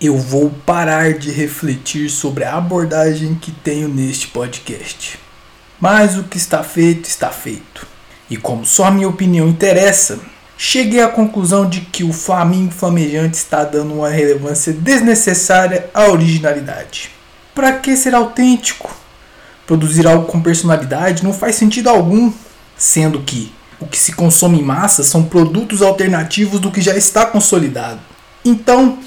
eu vou parar de refletir sobre a abordagem que tenho neste podcast. Mas o que está feito, está feito. E como só a minha opinião interessa, cheguei à conclusão de que o Flamingo Flamejante está dando uma relevância desnecessária à originalidade. Para que ser autêntico? Produzir algo com personalidade não faz sentido algum, sendo que o que se consome em massa são produtos alternativos do que já está consolidado. Então,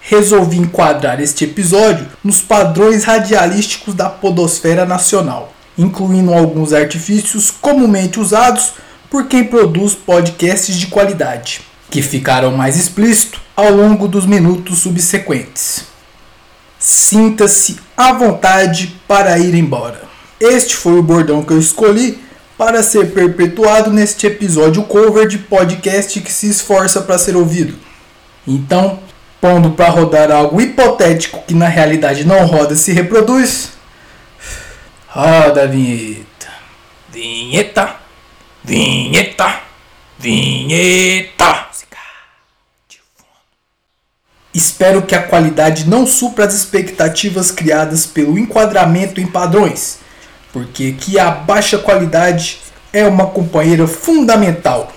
resolvi enquadrar este episódio nos padrões radialísticos da podosfera nacional, incluindo alguns artifícios comumente usados por quem produz podcasts de qualidade, que ficarão mais explícitos ao longo dos minutos subsequentes. Sinta-se à vontade para ir embora. Este foi o bordão que eu escolhi para ser perpetuado neste episódio cover de podcast que se esforça para ser ouvido. Então, pondo para rodar algo hipotético que na realidade não roda se reproduz. Roda a vinheta. Vinheta. Vinheta. Vinheta. Espero que a qualidade não supra as expectativas criadas pelo enquadramento em padrões, porque que a baixa qualidade é uma companheira fundamental.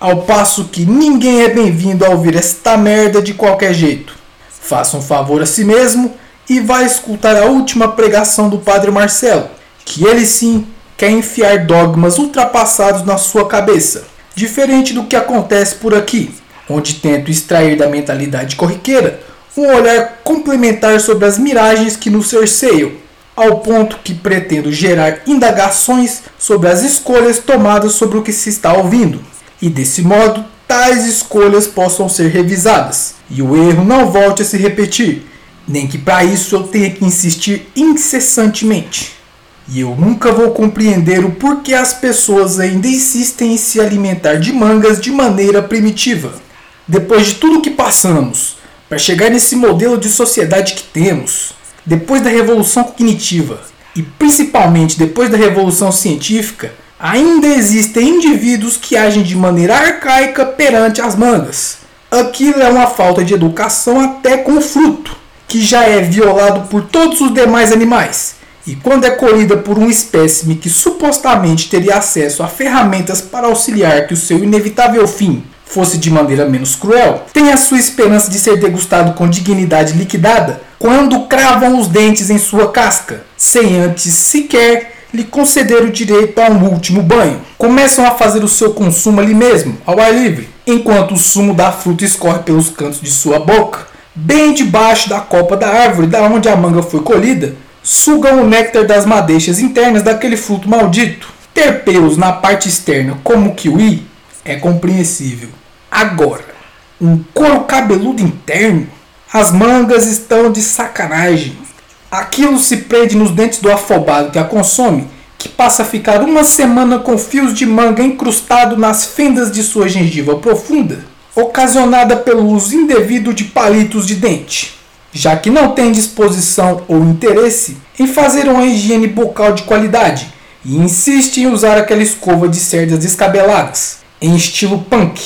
Ao passo que ninguém é bem-vindo a ouvir esta merda de qualquer jeito. Faça um favor a si mesmo e vá escutar a última pregação do Padre Marcelo, que ele sim quer enfiar dogmas ultrapassados na sua cabeça, diferente do que acontece por aqui, onde tento extrair da mentalidade corriqueira um olhar complementar sobre as miragens que nos cerceiam, ao ponto que pretendo gerar indagações sobre as escolhas tomadas sobre o que se está ouvindo e desse modo tais escolhas possam ser revisadas e o erro não volte a se repetir, nem que para isso eu tenha que insistir incessantemente. E eu nunca vou compreender o porquê as pessoas ainda insistem em se alimentar de mangas de maneira primitiva. Depois de tudo que passamos, para chegar nesse modelo de sociedade que temos, depois da revolução cognitiva e principalmente depois da revolução científica, ainda existem indivíduos que agem de maneira arcaica perante as mangas. Aquilo é uma falta de educação até com o fruto, que já é violado por todos os demais animais. E quando é colhida por um espécime que supostamente teria acesso a ferramentas para auxiliar que o seu inevitável fim fosse de maneira menos cruel, tem a sua esperança de ser degustado com dignidade liquidada quando cravam os dentes em sua casca, sem antes sequer lhe conceder o direito a um último banho. Começam a fazer o seu consumo ali mesmo, ao ar livre, enquanto o sumo da fruta escorre pelos cantos de sua boca, bem debaixo da copa da árvore da onde a manga foi colhida, sugam o néctar das madeixas internas daquele fruto maldito. Ter pelos na parte externa como o kiwi é compreensível. Agora, um couro cabeludo interno? As mangas estão de sacanagem. Aquilo se prende nos dentes do afobado que a consome, que passa a ficar uma semana com fios de manga encrustado nas fendas de sua gengiva profunda, ocasionada pelo uso indevido de palitos de dente, já que não tem disposição ou interesse em fazer uma higiene bucal de qualidade e insiste em usar aquela escova de cerdas descabeladas, em estilo punk,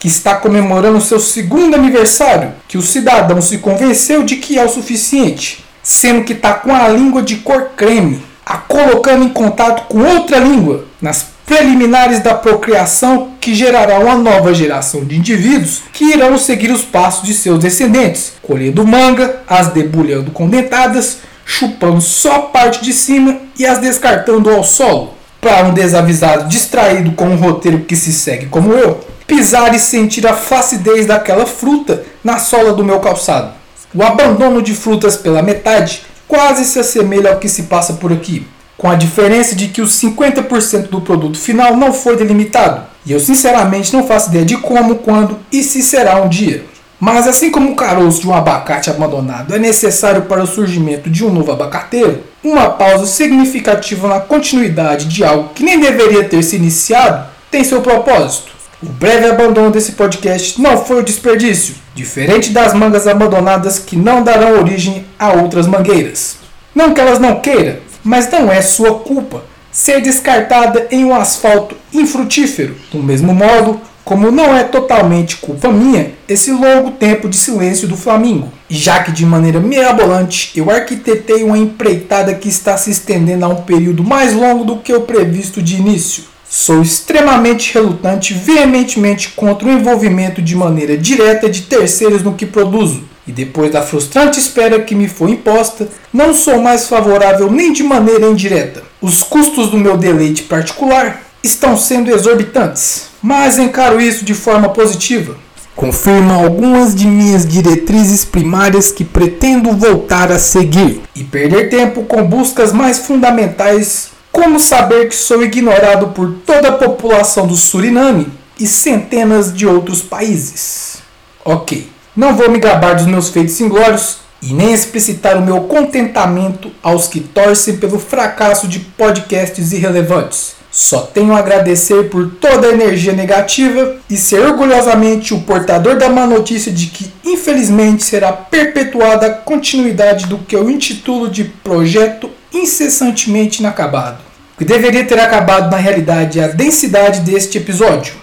que está comemorando seu segundo aniversário, que o cidadão se convenceu de que é o suficiente sendo que está com a língua de cor creme, a colocando em contato com outra língua nas preliminares da procriação que gerará uma nova geração de indivíduos que irão seguir os passos de seus descendentes, colhendo manga, as debulhando condentadas, chupando só a parte de cima e as descartando ao solo. Para um desavisado distraído com um roteiro que se segue como eu, pisar e sentir a flacidez daquela fruta na sola do meu calçado. O abandono de frutas pela metade quase se assemelha ao que se passa por aqui, com a diferença de que os 50% do produto final não foi delimitado. E eu sinceramente não faço ideia de como, quando e se será um dia. Mas assim como o caroço de um abacate abandonado é necessário para o surgimento de um novo abacateiro, uma pausa significativa na continuidade de algo que nem deveria ter se iniciado tem seu propósito. O breve abandono desse podcast não foi o desperdício, diferente das mangas abandonadas que não darão origem a outras mangueiras. Não que elas não queiram, mas não é sua culpa ser descartada em um asfalto infrutífero. Do mesmo modo, como não é totalmente culpa minha esse longo tempo de silêncio do Flamengo, já que de maneira mirabolante eu arquitetei uma empreitada que está se estendendo a um período mais longo do que o previsto de início. Sou extremamente relutante, veementemente contra o envolvimento de maneira direta de terceiros no que produzo. E depois da frustrante espera que me foi imposta, não sou mais favorável nem de maneira indireta. Os custos do meu deleite particular estão sendo exorbitantes, mas encaro isso de forma positiva. Confirma algumas de minhas diretrizes primárias que pretendo voltar a seguir e perder tempo com buscas mais fundamentais, como saber que sou ignorado por toda a população do Suriname e centenas de outros países. Ok, não vou me gabar dos meus feitos inglórios e nem explicitar o meu contentamento aos que torcem pelo fracasso de podcasts irrelevantes. Só tenho a agradecer por toda a energia negativa e ser orgulhosamente o portador da má notícia de que, infelizmente, será perpetuada a continuidade do que eu intitulo de projeto incessantemente inacabado. O que deveria ter acabado na realidade é a densidade deste episódio.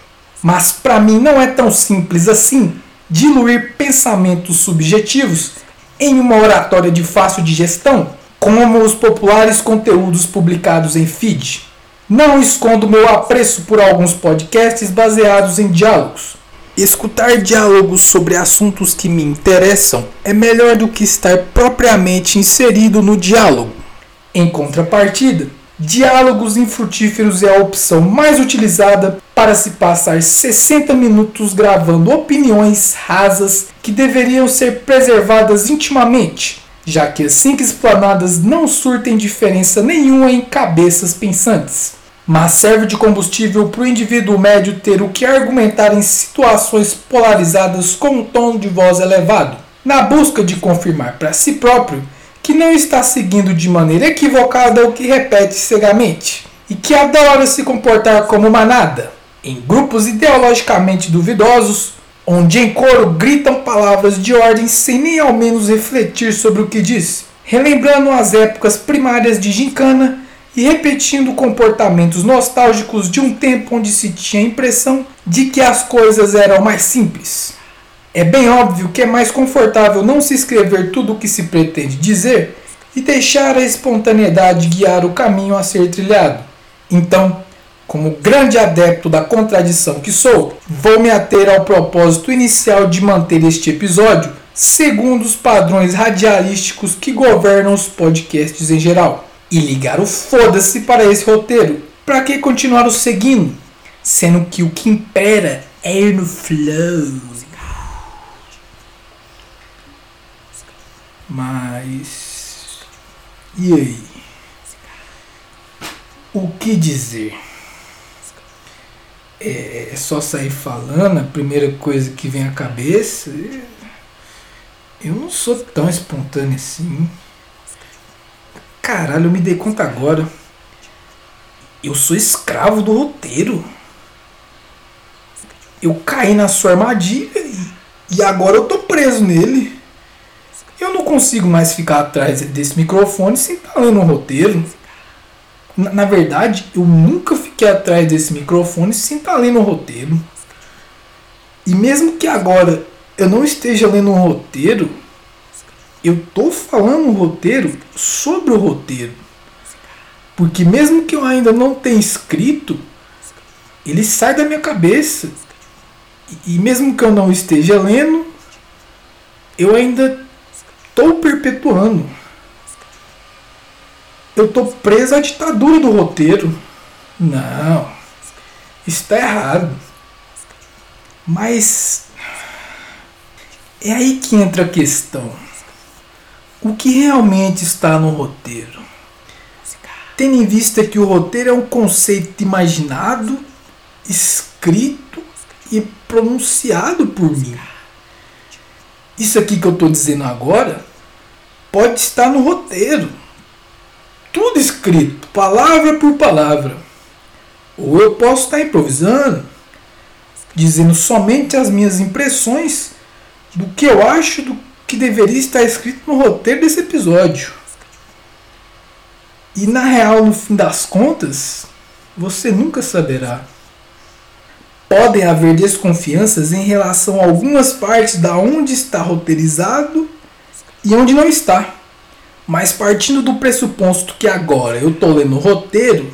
Mas para mim não é tão simples assim diluir pensamentos subjetivos em uma oratória de fácil digestão, como os populares conteúdos publicados em feed. Não escondo meu apreço por alguns podcasts baseados em diálogos. Escutar diálogos sobre assuntos que me interessam é melhor do que estar propriamente inserido no diálogo. Em contrapartida, diálogos infrutíferos é a opção mais utilizada para se passar 60 minutos gravando opiniões rasas que deveriam ser preservadas intimamente, já que assim que explanadas não surtem diferença nenhuma em cabeças pensantes. Mas serve de combustível para o indivíduo médio ter o que argumentar em situações polarizadas com um tom de voz elevado, na busca de confirmar para si próprio que não está seguindo de maneira equivocada o que repete cegamente, e que adora se comportar como manada, em grupos ideologicamente duvidosos, onde em coro gritam palavras de ordem sem nem ao menos refletir sobre o que diz, relembrando as épocas primárias de gincana e repetindo comportamentos nostálgicos de um tempo onde se tinha a impressão de que as coisas eram mais simples. É bem óbvio que é mais confortável não se escrever tudo o que se pretende dizer e deixar a espontaneidade guiar o caminho a ser trilhado. Então, como grande adepto da contradição que sou, vou me ater ao propósito inicial de manter este episódio segundo os padrões radialísticos que governam os podcasts em geral e ligar o foda-se para esse roteiro. Para que continuar o seguindo? Sendo que o que impera é ir no flow. Mas. E aí? O que dizer? É só sair falando, a primeira coisa que vem à cabeça. Eu não sou tão espontâneo assim. Caralho, eu me dei conta agora. Eu sou escravo do roteiro. Eu caí na sua armadilha e, e agora eu tô preso nele. Eu não consigo mais ficar atrás desse microfone sem estar lendo um roteiro. Na, na, verdade, eu nunca fiquei atrás desse microfone sem estar lendo um roteiro. E mesmo que agora eu não esteja lendo um roteiro, eu tô falando um roteiro sobre o roteiro. Porque mesmo que eu ainda não tenha escrito, ele sai da minha cabeça. E mesmo que eu não esteja lendo, eu ainda estou perpetuando. Eu estou preso à ditadura do roteiro. Não, está errado. Mas é aí que entra a questão o que realmente está no roteiro. Tendo em vista que o roteiro é um conceito imaginado, escrito e pronunciado por mim. Isso aqui que eu estou dizendo agora pode estar no roteiro. Tudo escrito, palavra por palavra. Ou eu posso estar improvisando, dizendo somente as minhas impressões do que eu acho do que deveria estar escrito no roteiro desse episódio. E na real, no fim das contas, você nunca saberá. podem haver desconfianças em relação a algumas partes da onde está roteirizado e onde não está. Mas partindo do pressuposto que agora eu estou lendo o roteiro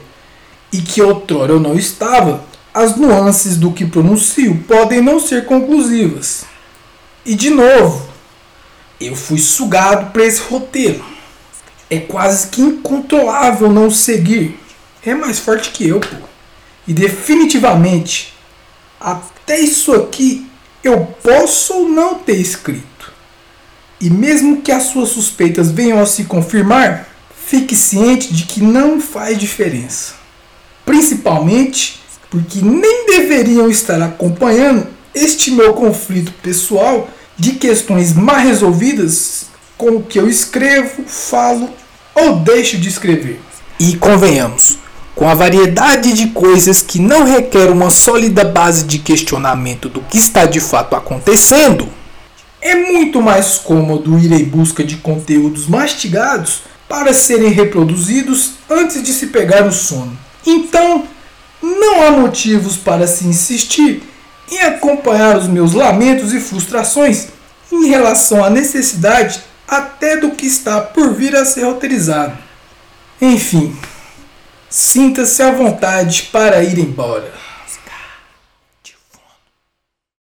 e que outrora eu não estava, as nuances do que pronuncio podem não ser conclusivas. E de novo, eu fui sugado para esse roteiro. É quase que incontrolável não seguir. É mais forte que eu, pô. E definitivamente, até isso aqui eu posso ou não ter escrito. E mesmo que as suas suspeitas venham a se confirmar, fique ciente de que não faz diferença. Principalmente porque nem deveriam estar acompanhando este meu conflito pessoal de questões mal resolvidas com o que eu escrevo, falo ou deixo de escrever. E convenhamos, com a variedade de coisas que não requer uma sólida base de questionamento do que está de fato acontecendo, é muito mais cômodo ir em busca de conteúdos mastigados para serem reproduzidos antes de se pegar no sono. Então, não há motivos para se insistir em acompanhar os meus lamentos e frustrações em relação à necessidade até do que está por vir a ser roteirizado. Enfim, sinta-se à vontade para ir embora.